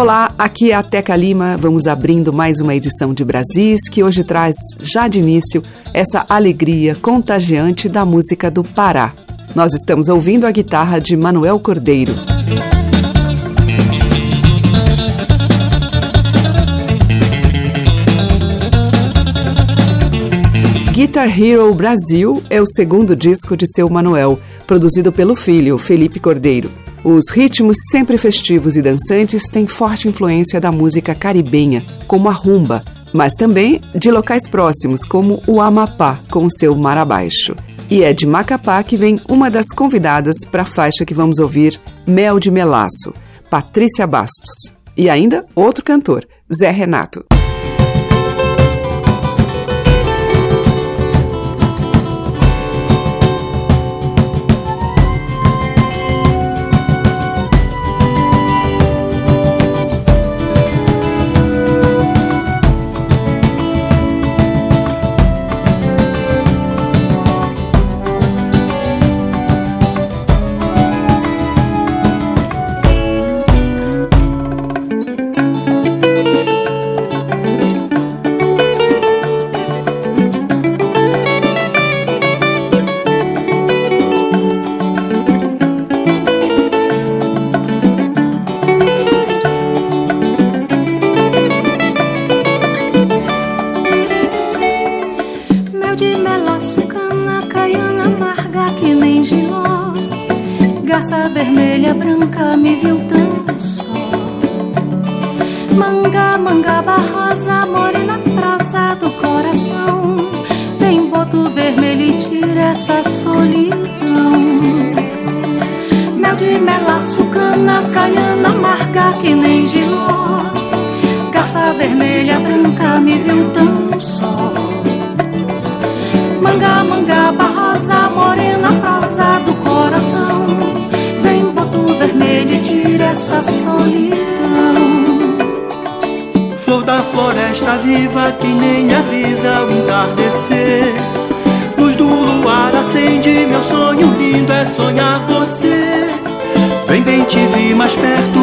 Olá, aqui é a Teca Lima. Vamos abrindo mais uma edição de Brasis que hoje traz, já de início, essa alegria contagiante da música do Pará. Nós estamos ouvindo a guitarra de Manuel Cordeiro. Guitar Hero Brasil é o segundo disco de seu Manuel, produzido pelo filho, Felipe Cordeiro. Os ritmos sempre festivos e dançantes têm forte influência da música caribenha, como a rumba, mas também de locais próximos, como o Amapá, com seu mar abaixo. E é de Macapá que vem uma das convidadas para a faixa que vamos ouvir, Mel de Melaço, Patrícia Bastos. E ainda outro cantor, Zé Renato. Me viu tão só. Manga, mangaba, rosa, morena, prosa do coração. Vem, boto vermelho e tira essa solidão. Flor da floresta viva que nem avisa o entardecer. Luz do luar acende meu sonho lindo é sonhar você. Vem bem te vi mais perto,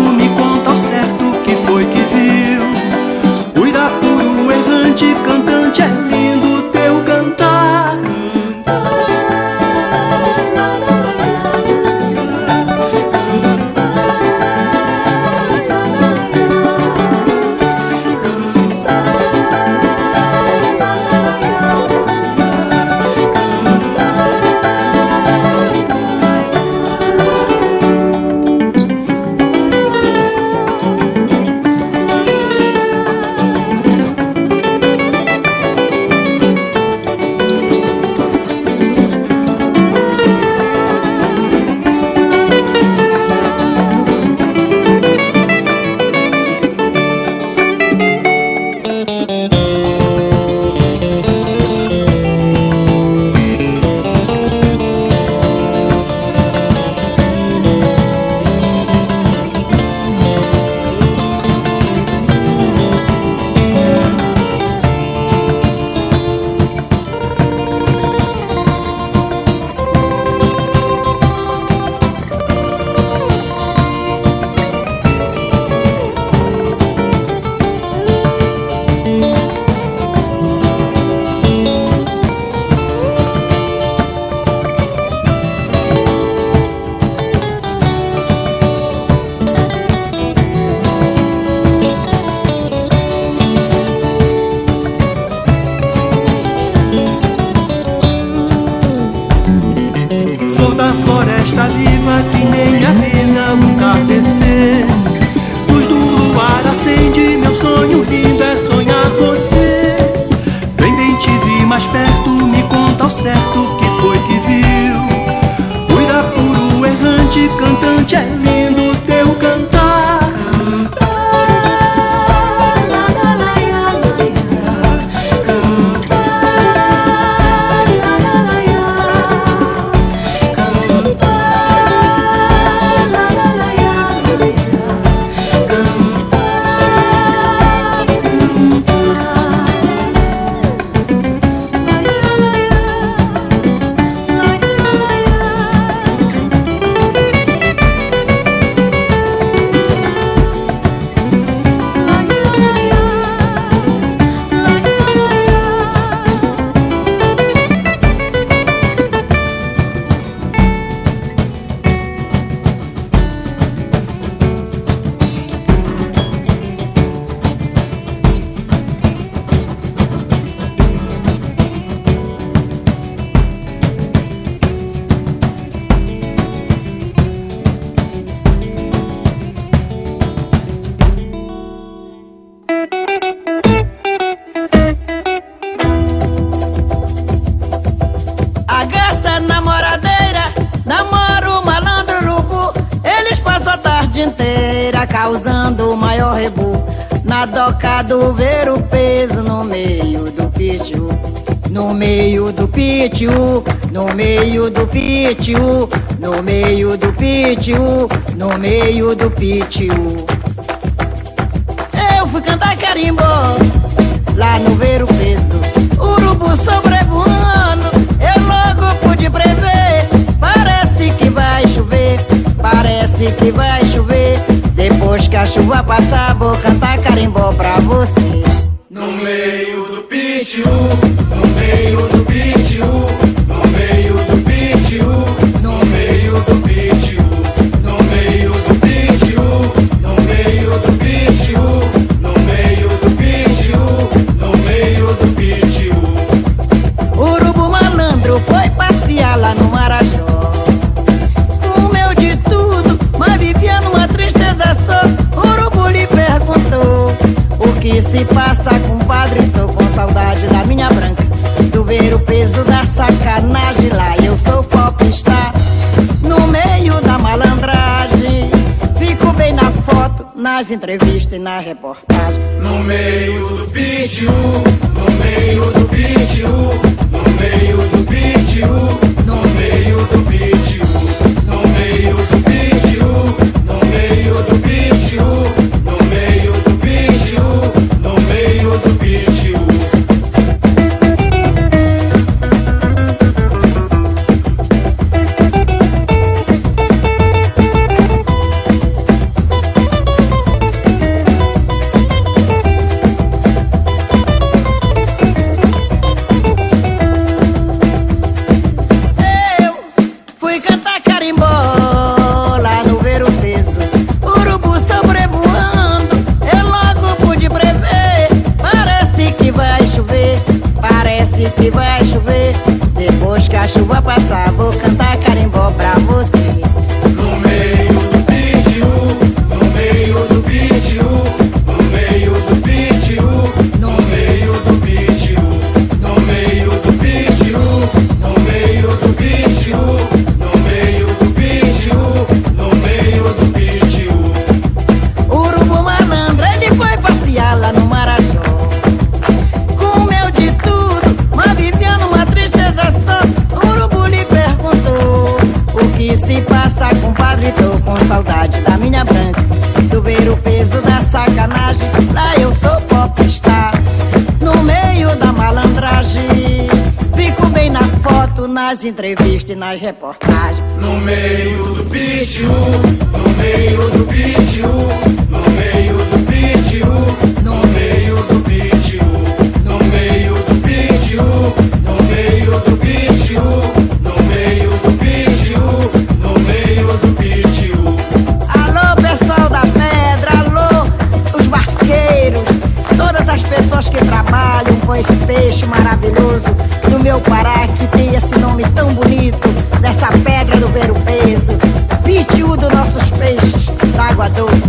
pitiu, no meio do pitiu, no meio do pitiu. Eu fui cantar carimbó lá no ver o peso. Urubu sobrevoando, eu logo pude prever. Parece que vai chover, parece que vai chover. Depois que a chuva passar, vou cantar carimbó pra você. Nas entrevistas e na reportagem. No meio do pitiu, no meio do pitiu, no meio do pitiu, no meio do pitiu, no meio sacanagem. Lá eu sou popstar, no meio da malandragem. Fico bem na foto, nas entrevistas e nas reportagens. No meio do pitiu, no meio do pitiu, no meio do pitiu, no meio do pitiu, pessoas que trabalham com esse peixe maravilhoso do meu Pará, que tem esse nome tão bonito, dessa pedra do ver o peso, pitiu dos nossos peixes da água doce.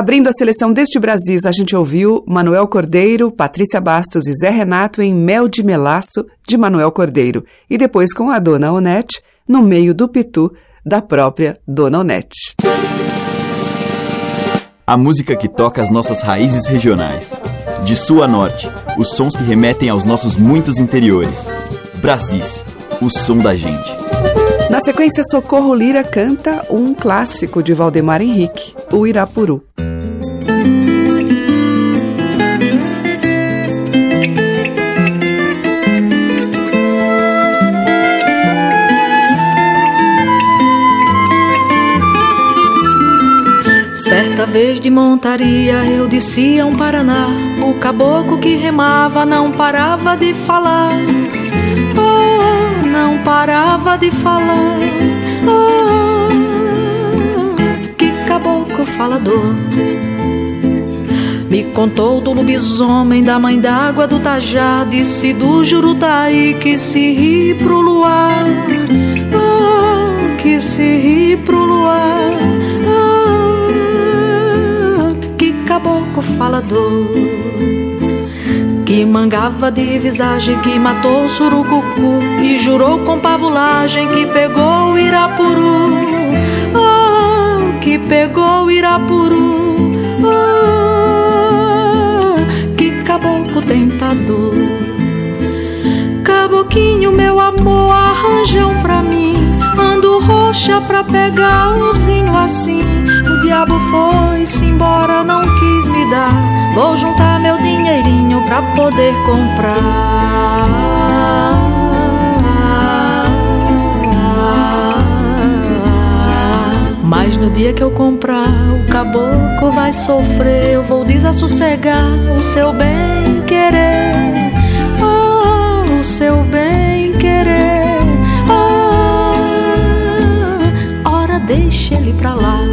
Abrindo a seleção deste Brasis, a gente ouviu Manuel Cordeiro, Patrícia Bastos e Zé Renato em Mel de Melaço, de Manuel Cordeiro, e depois com a Dona Onete, no meio do pitu, da própria Dona Onete. A música que toca as nossas raízes regionais. De sul a norte, os sons que remetem aos nossos muitos interiores. Brasis, o som da gente. Na sequência, Socorro Lira canta um clássico de Valdemar Henrique, o Irapuru. Vez de montaria eu descia um Paraná. O caboclo que remava não parava de falar. Oh, não parava de falar. Oh, que caboclo falador. Me contou do lobisomem, da mãe d'água, do tajá, disse do jurutaí que se ri pro luar. Ah, que se ri pro luar. Que mangava de visagem, que matou surucucu E jurou com pavulagem que pegou o Irapuru. Ah, que pegou o Irapuru. Ah, que caboclo tentador. Caboquinho, meu amor, arranja um pra roxa pra pegar umzinho assim O diabo foi-se embora, não quis me dar Vou juntar meu dinheirinho pra poder comprar. Mas no dia que eu comprar, o caboclo vai sofrer. Eu vou desassossegar o seu bem querer. Oh, o seu bem querer. Deixa ele pra lá.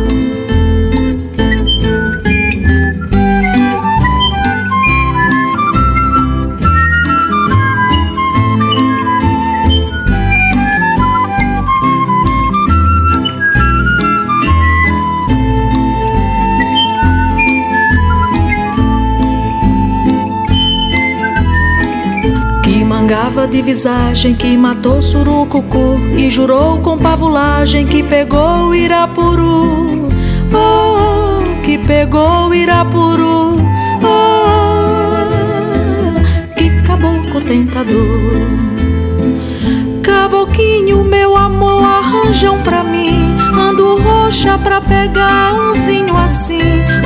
Mangava de visagem que matou surucucu e jurou com pavulagem que pegou Irapuru. Oh, que pegou Irapuru. Oh, que caboclo tentador. Caboquinho, meu amor, arranjam pra mim. Ando roxa pra pegar umzinho assim.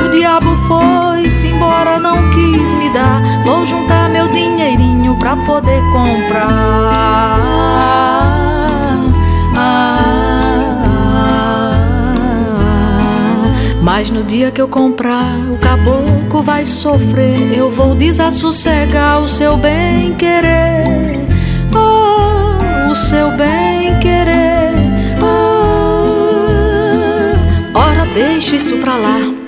O diabo foi-se embora, não quis me dar. Vou juntar dinheirinho pra poder comprar. Ah, mas no dia que eu comprar, o caboclo vai sofrer. Eu vou desassossegar o seu bem querer. Oh, o seu bem querer. Oh, ora, deixa isso pra lá.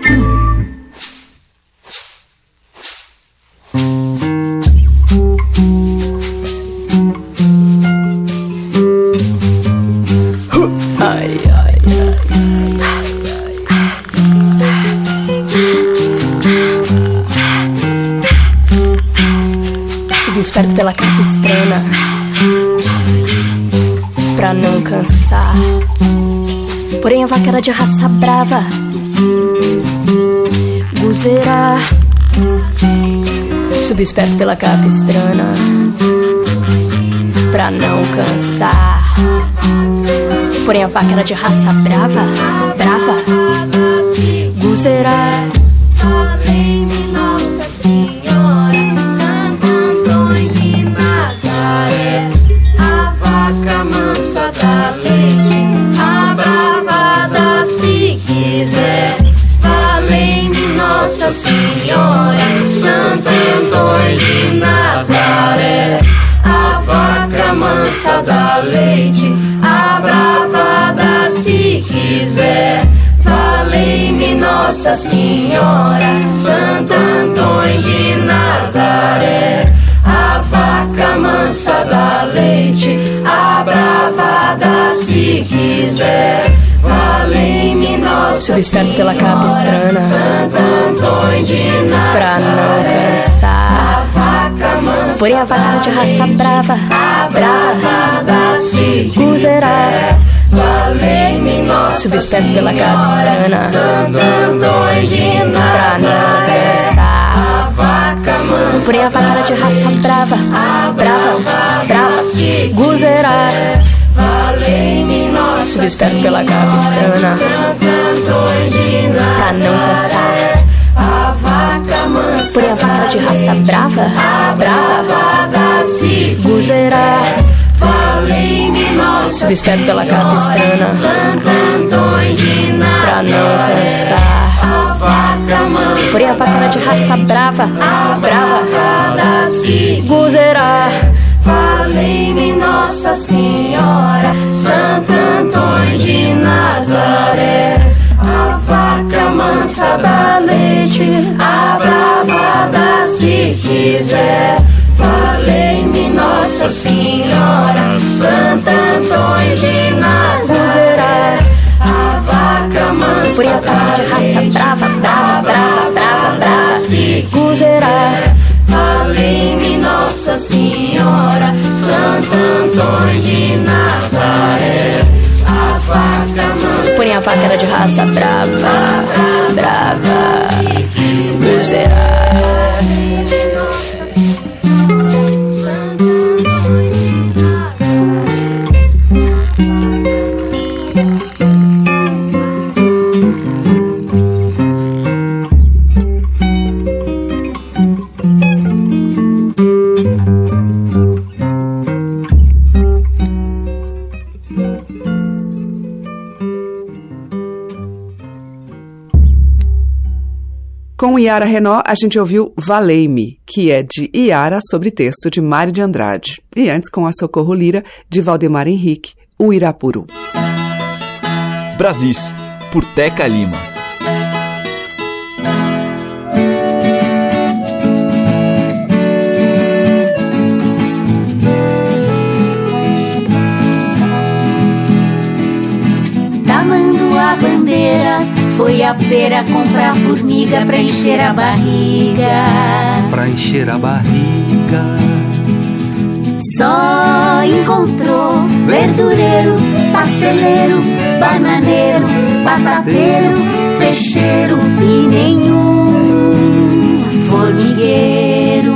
A vaca era de raça brava. Guzeira Subi esperto pela capistrana Pra não cansar. Porém a vaca era de raça brava Brava. Guzeira Nossa Subi esperto pela capa estrana Pra não cansar. Porém a vaca de raça brava Brava Guzeira Valei-me Nossa Subi esperto pela capa estrana Pra não cansar. Porém a vaca de raça brava Brava Brava Guzeira Valei-me Esperto pela capa estrana. Pra não cansar. Porém a vaca de raça brava. Brava Guzeira esperto pela de Pra não cansar. Porém a vaca de raça brava. Brava. Guzeira Valei-me Nossa Senhora, cantões de Nazaré, a vaca mansa da leite, a brava se quiser. Falei-me Nossa Senhora, Santo Antônio de Nazaré, a vaca mansa da dá de leite, brava, brava, brava, brava, brava, se quiser. Falei-me Nossa Senhora, Santo Antônio de Nazaré. Mansa. Porém a vaca era de raça brava, brava. Miserável. Iara Renó, a gente ouviu Valei-me, que é de Iara sobre texto de Mário de Andrade. E antes, com a Socorro Lira, de Valdemar Henrique, o Irapuru. Brasis, por Teca Lima. Tamando a bandeira, foi à feira comprar formiga pra encher a barriga. Pra encher a barriga. Só encontrou verdureiro, pasteleiro, bananeiro, batateiro, peixeiro e nenhum formigueiro.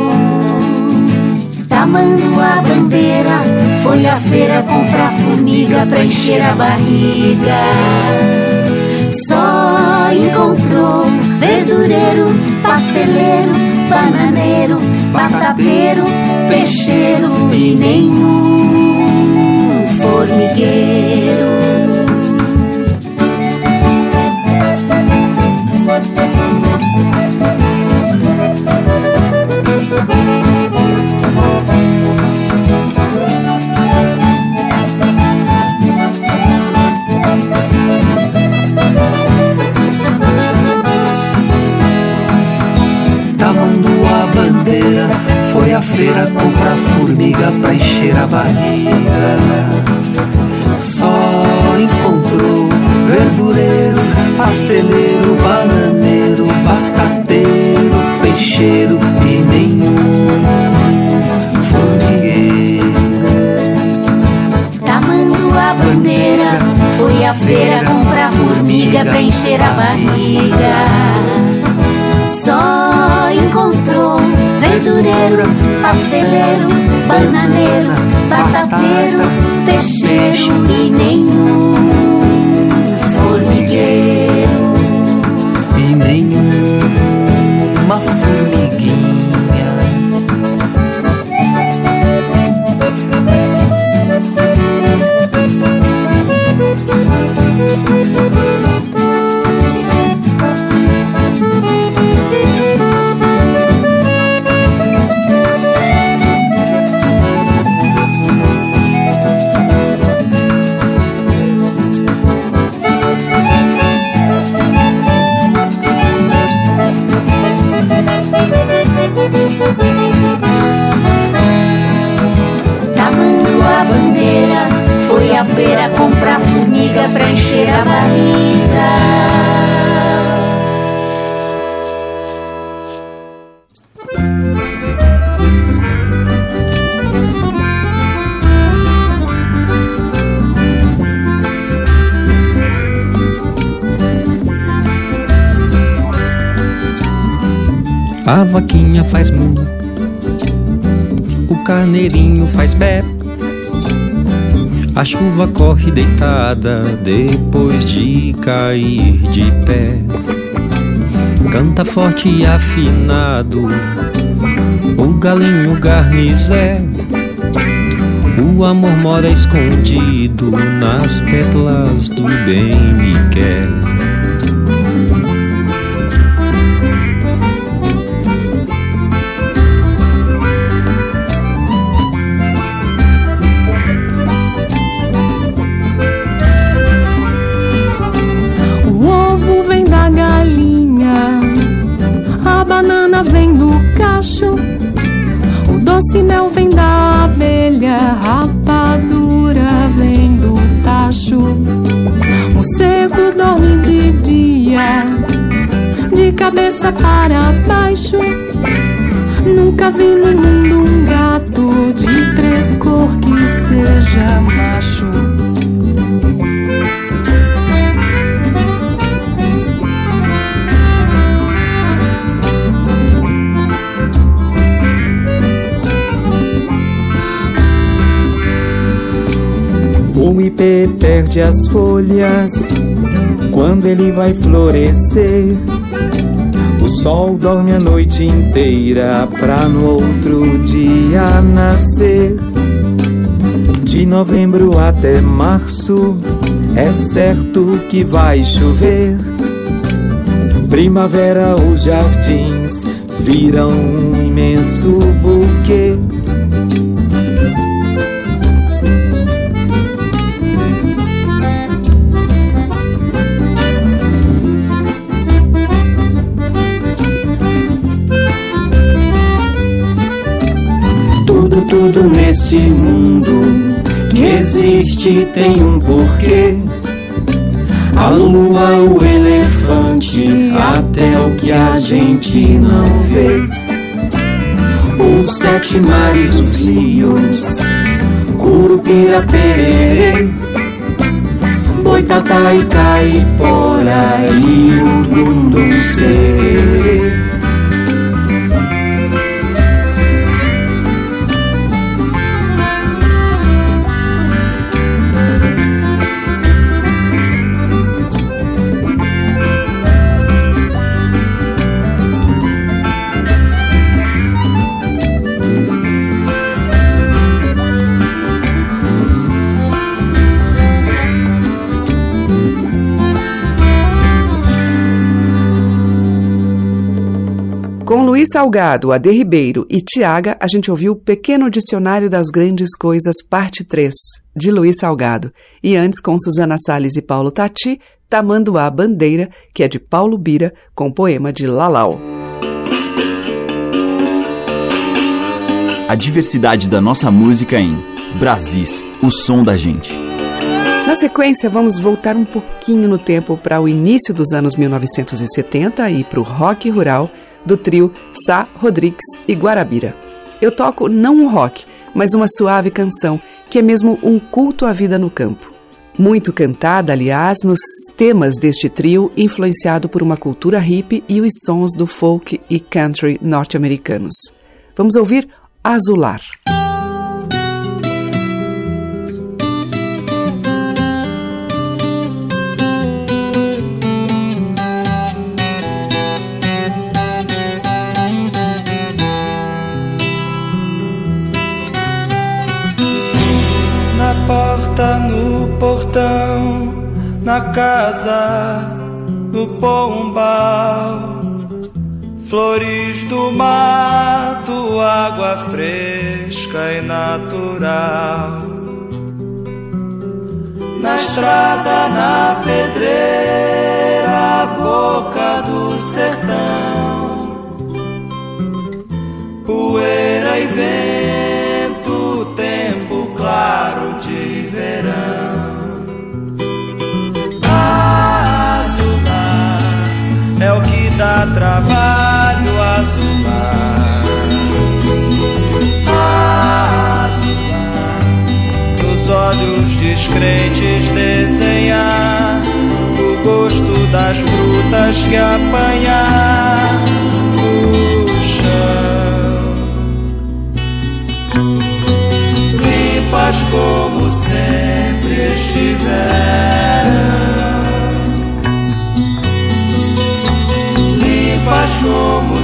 Tamando a bandeira, foi à feira comprar formiga pra encher a barriga. Encontrou verdureiro, pasteleiro, bananeiro, batateiro, peixeiro e nenhum formigueiro. À feira comprar formiga pra encher a barriga. Só encontrou verdureiro, pasteleiro, bananeiro, batateiro, peixeiro e nenhum formigueiro. Tamando a bandeira, foi à feira comprar formiga pra encher a barriga. Só encontrou verdureiro, pasteleiro, bananeiro, batateiro, peixeiro e nenhum formigueiro. e nenhuma formiguinha. A vaquinha faz mu, o carneirinho faz bé. A chuva corre deitada depois de cair de pé. Canta forte e afinado o galinho garnizé. O amor mora escondido nas pétalas do bem me quer. Nunca vi no mundo um gato de três cor que seja macho. O ipê perde as folhas quando ele vai florescer. O sol dorme a noite inteira pra no outro dia nascer. De novembro até março é certo que vai chover. Primavera os jardins viram um imenso buquê. Tudo, nesse mundo que existe tem um porquê. A lua, o elefante, até o que a gente não vê. Os sete mares, os rios, Curupira, Pererê, Boitatá Caipora e o Dundum Sererê. Com Luiz Salgado, Ade Ribeiro e Tiaga, a gente ouviu Pequeno Dicionário das Grandes Coisas, parte 3, de Luiz Salgado. E antes, com Suzana Salles e Paulo Tati, Tamanduá Bandeira, que é de Paulo Bira, com poema de Lalau. A diversidade da nossa música em Brasis, o som da gente. Na sequência, vamos voltar um pouquinho no tempo para o início dos anos 1970 e para o rock rural do trio Sá Rodrigues e Guarabira. Eu toco não um rock, mas uma suave canção, que é mesmo um culto à vida no campo. Muito cantada, aliás, nos temas deste trio, influenciado por uma cultura hippie e os sons do folk e country norte-americanos. Vamos ouvir Azular. Na casa do pombal, flores do mato, água fresca e natural. Na estrada, na pedreira, boca do sertão, poeira e vento, trabalho, azular. Azular nos olhos descrentes desenhar o gosto das frutas que apanhar no chão. limpas como sempre estiveram. Como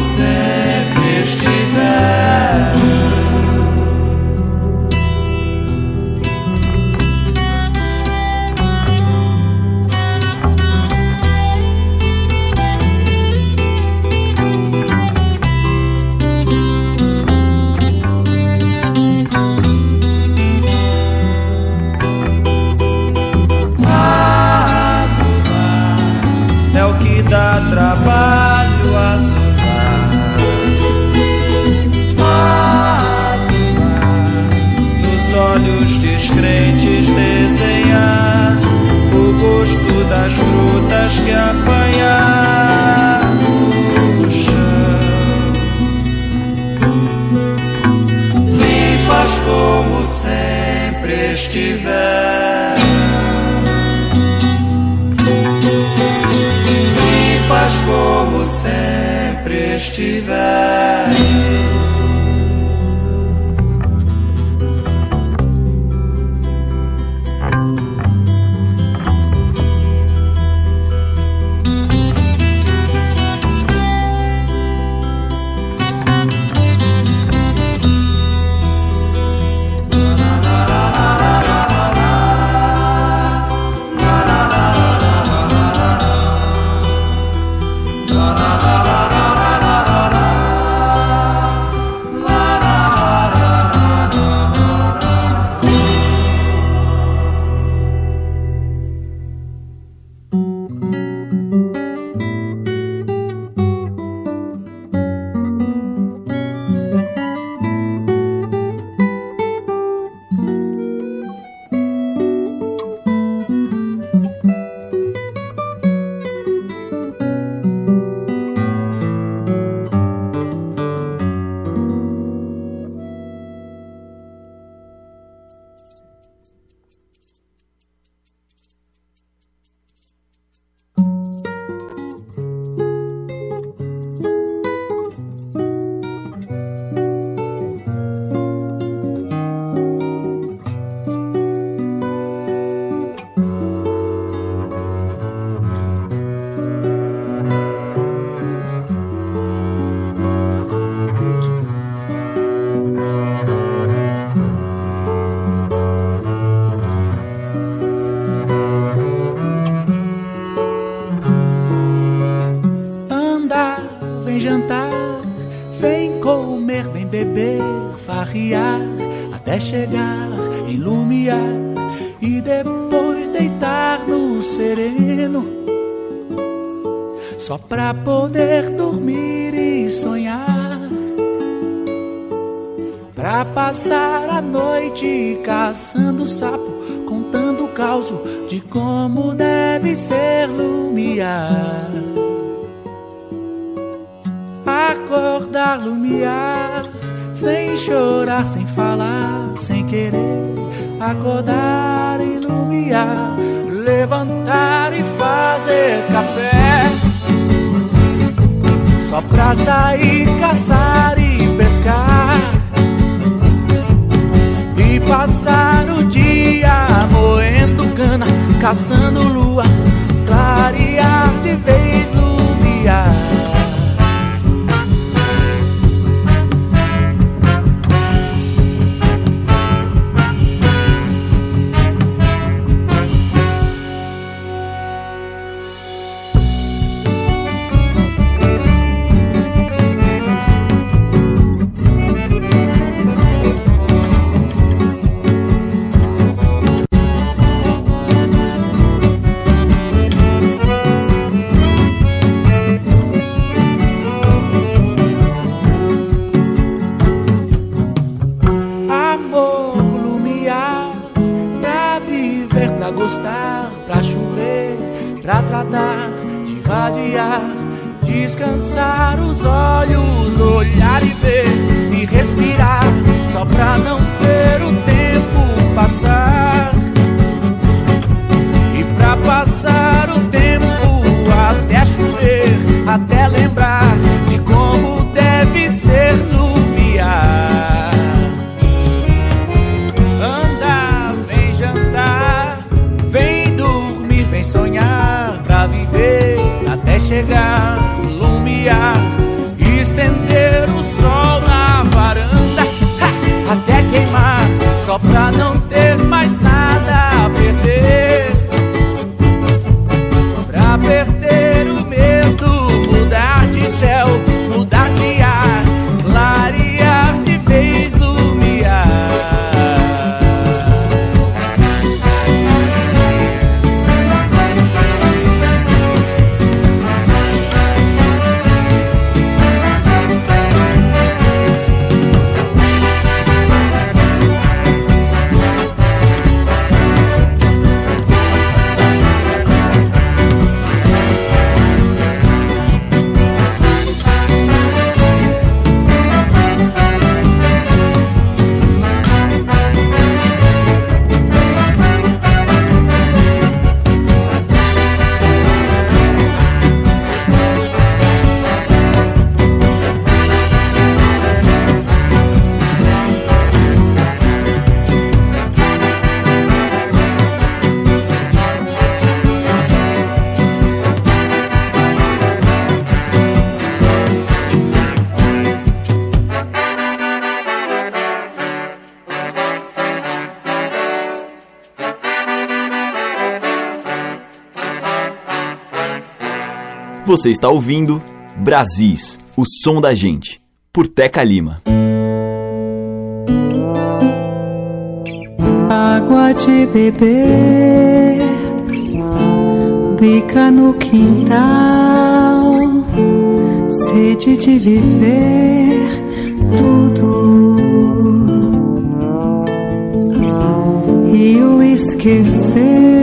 estiver. Em paz como sempre estiver. Como deve ser lumiar. Acordar, lumiar, sem chorar, sem falar, sem querer. Acordar e lumiar, levantar e fazer café. Só pra sair, caçar e pescar passar o dia moendo cana, caçando lua, clarear de vez lumiar. chegar, lumiar. Você está ouvindo Brasis, o som da gente, por Teca Lima. Água de beber, bica no quintal, sede de viver tudo. E o esquecer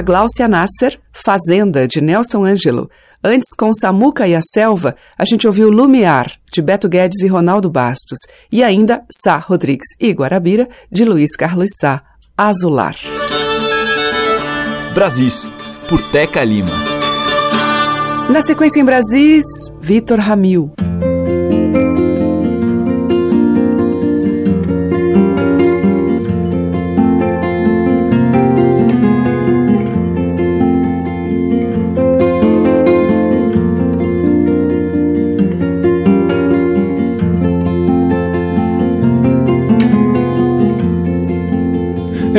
a Gláucia Nasser, Fazenda, de Nelson Ângelo. Antes, com Samuca e a Selva, a gente ouviu Lumiar, de Beto Guedes e Ronaldo Bastos. E ainda Sá Rodrigues e Guarabira, de Luiz Carlos Sá, Azular. Brasis, por Teca Lima. Na sequência em Brasis, Vitor Ramil.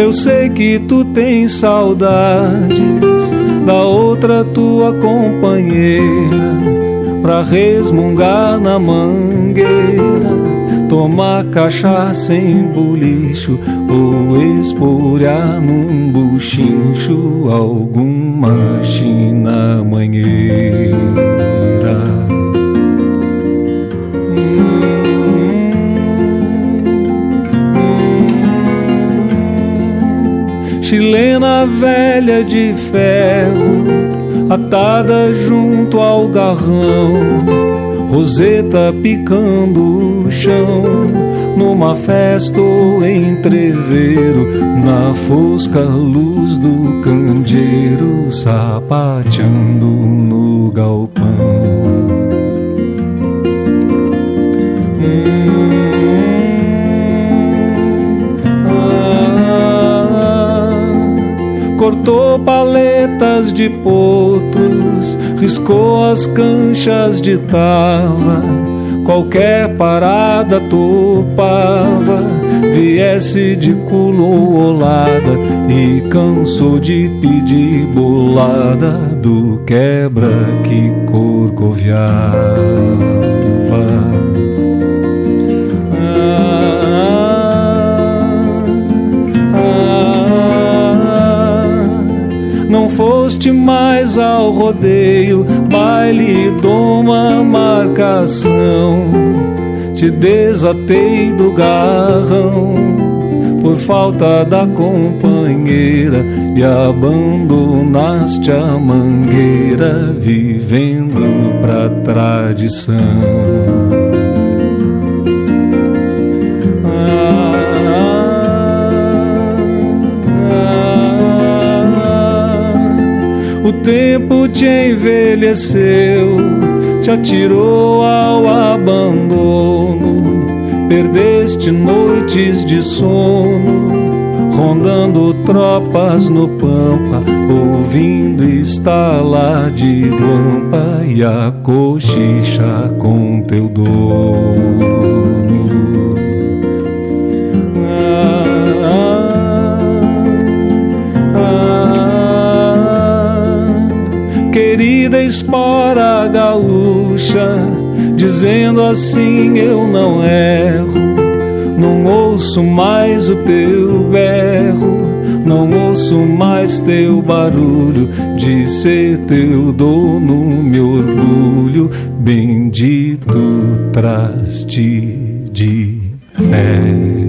Eu sei que tu tens saudades da outra tua companheira pra resmungar na mangueira, tomar cachaça em bolicho ou espolhar num buchincho alguma china mangueira. Chilena velha de ferro, atada junto ao garrão, roseta picando o chão, numa festa ou entreveiro, na fosca luz do candeeiro, sapateando no galpão. Cortou paletas de potros, riscou as canchas de tava, qualquer parada topava, viesse de culo olada, e cansou de pedir bolada do quebra que corcoviava. Foste mais ao rodeio, baile de marcação. Te desatei do garrão por falta da companheira e abandonaste a mangueira vivendo pra tradição. O tempo te envelheceu, te atirou ao abandono. Perdeste noites de sono, rondando tropas no pampa, ouvindo estalar de guampa e a cochicha com teu dono. Espora gaúcha, dizendo assim eu não erro. Não ouço mais o teu berro, não ouço mais teu barulho de ser teu dono, meu orgulho. Bendito traste de fé.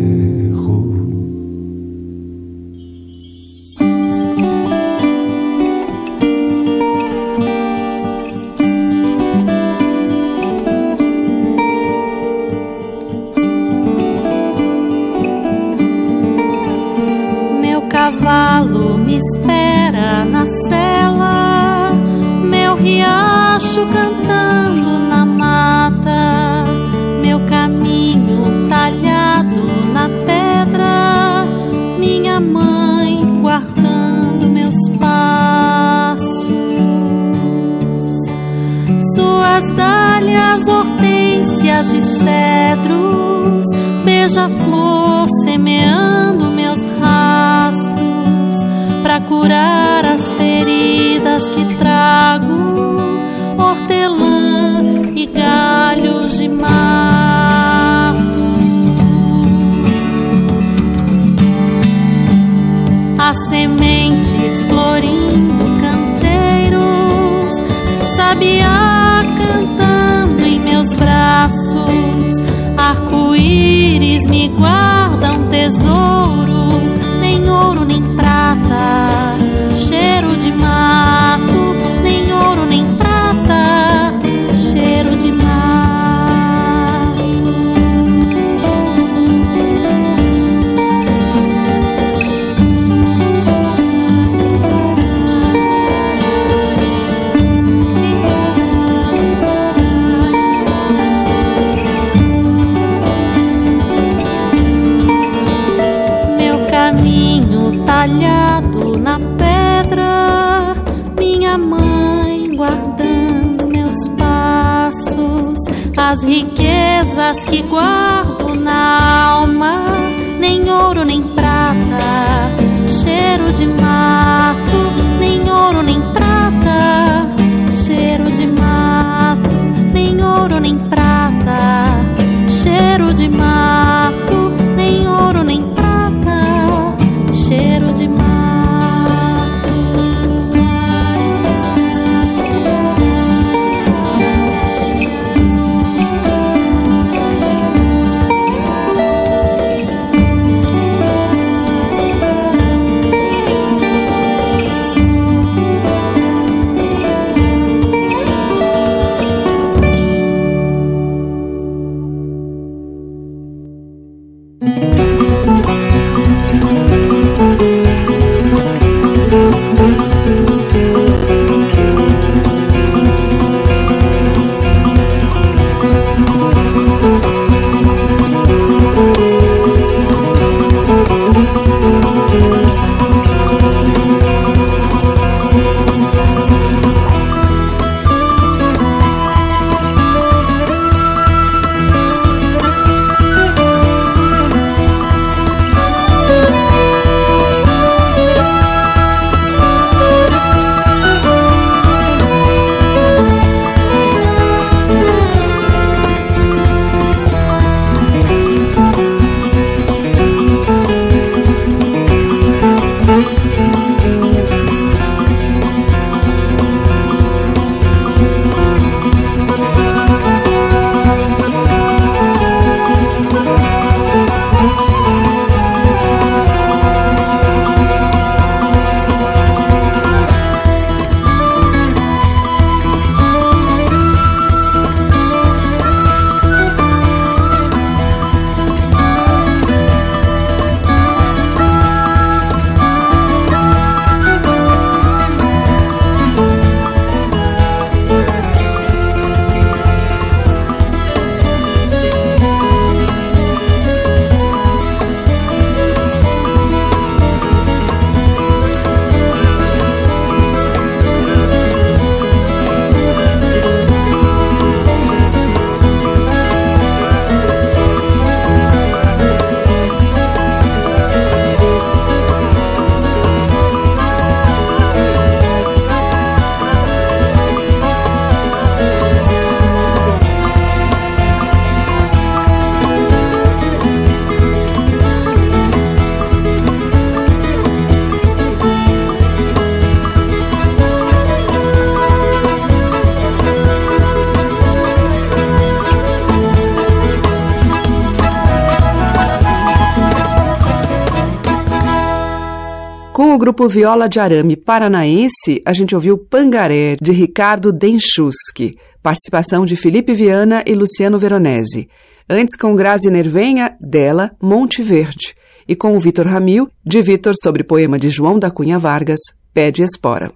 Grupo Viola de Arame Paranaense, a gente ouviu Pangaré, de Ricardo Denchuski, participação de Felipe Viana e Luciano Veronese. Antes, com Grazi Nervenha, dela, Monte Verde. E com o Vitor Ramil, de Vitor sobre poema de João da Cunha Vargas, Pé de Espora.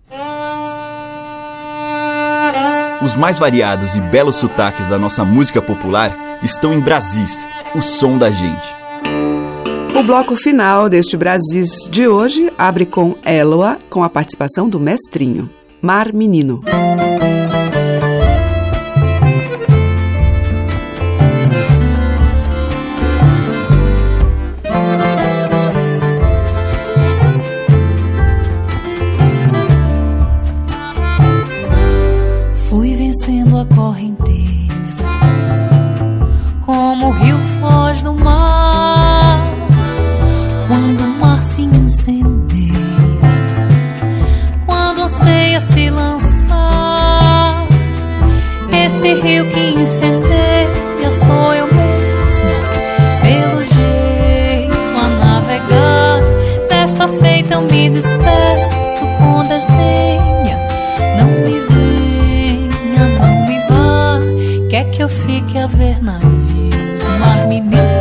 Os mais variados e belos sotaques da nossa música popular estão em Brasis, o som da gente. O bloco final deste Brasis de hoje abre com Eloa, com a participação do mestrinho, Mar Menino. me despeço com desdenha. Não me venha, não me vá. Quer que eu fique a ver navios, mar menino.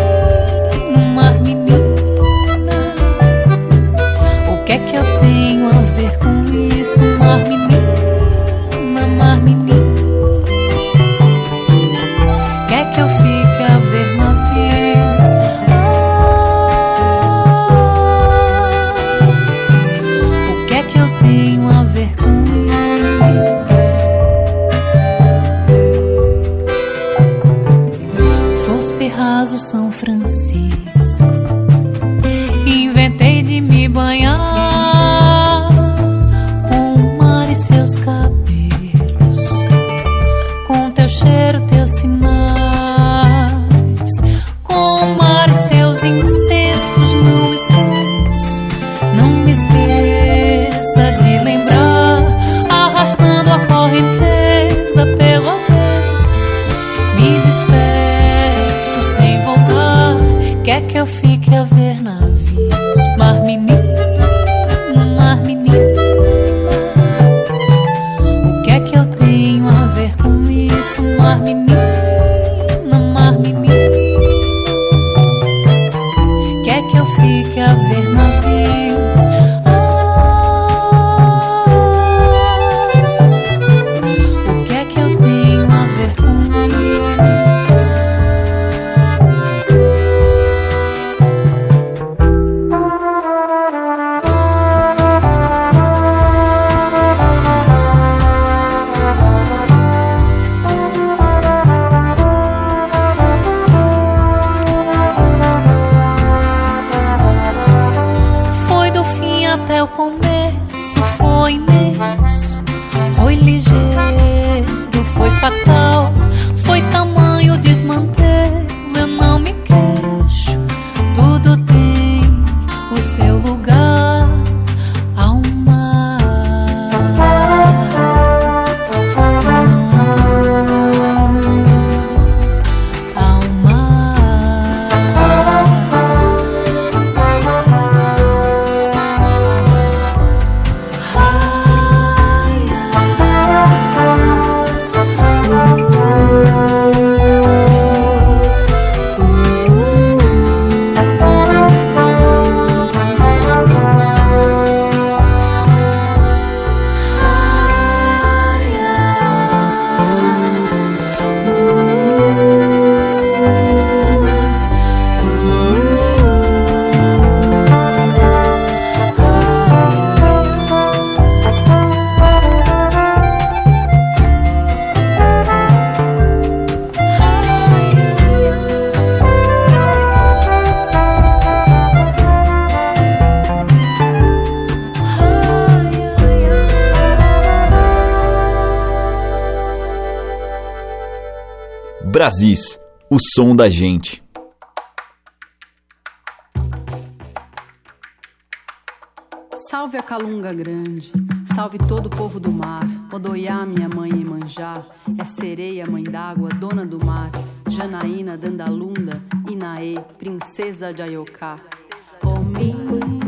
Brasis, o som da gente. Salve a Calunga Grande, salve todo o povo do mar, Odoiá, minha mãe Emanjá, é sereia, mãe d'água, dona do mar, Janaína, Dandalunda, Inaê, princesa de Ayoká. De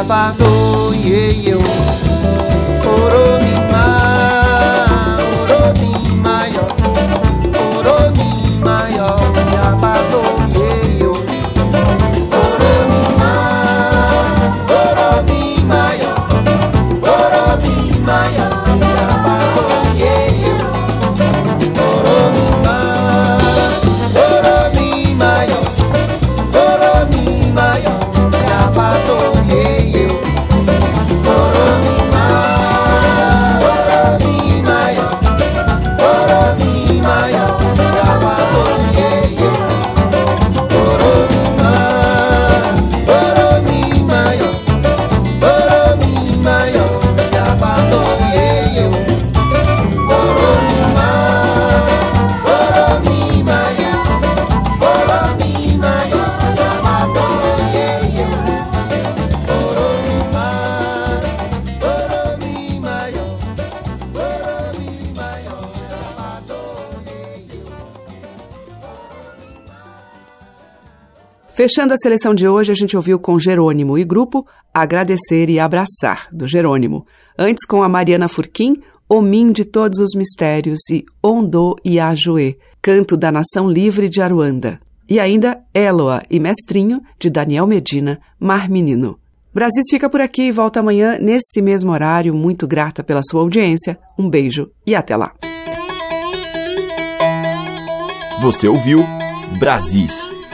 Me abadoei eu Fechando a seleção de hoje, a gente ouviu com Jerônimo e grupo Agradecer e Abraçar, do Jerônimo. Antes, com a Mariana Furquim, Omim de Todos os Mistérios e Ondô e Ajoê, Canto da Nação Livre de Aruanda. E ainda Eloa e Mestrinho, de Daniel Medina, Mar Menino. Brasis fica por aqui e volta amanhã nesse mesmo horário. Muito grata pela sua audiência. Um beijo e até lá. Você ouviu Brasis,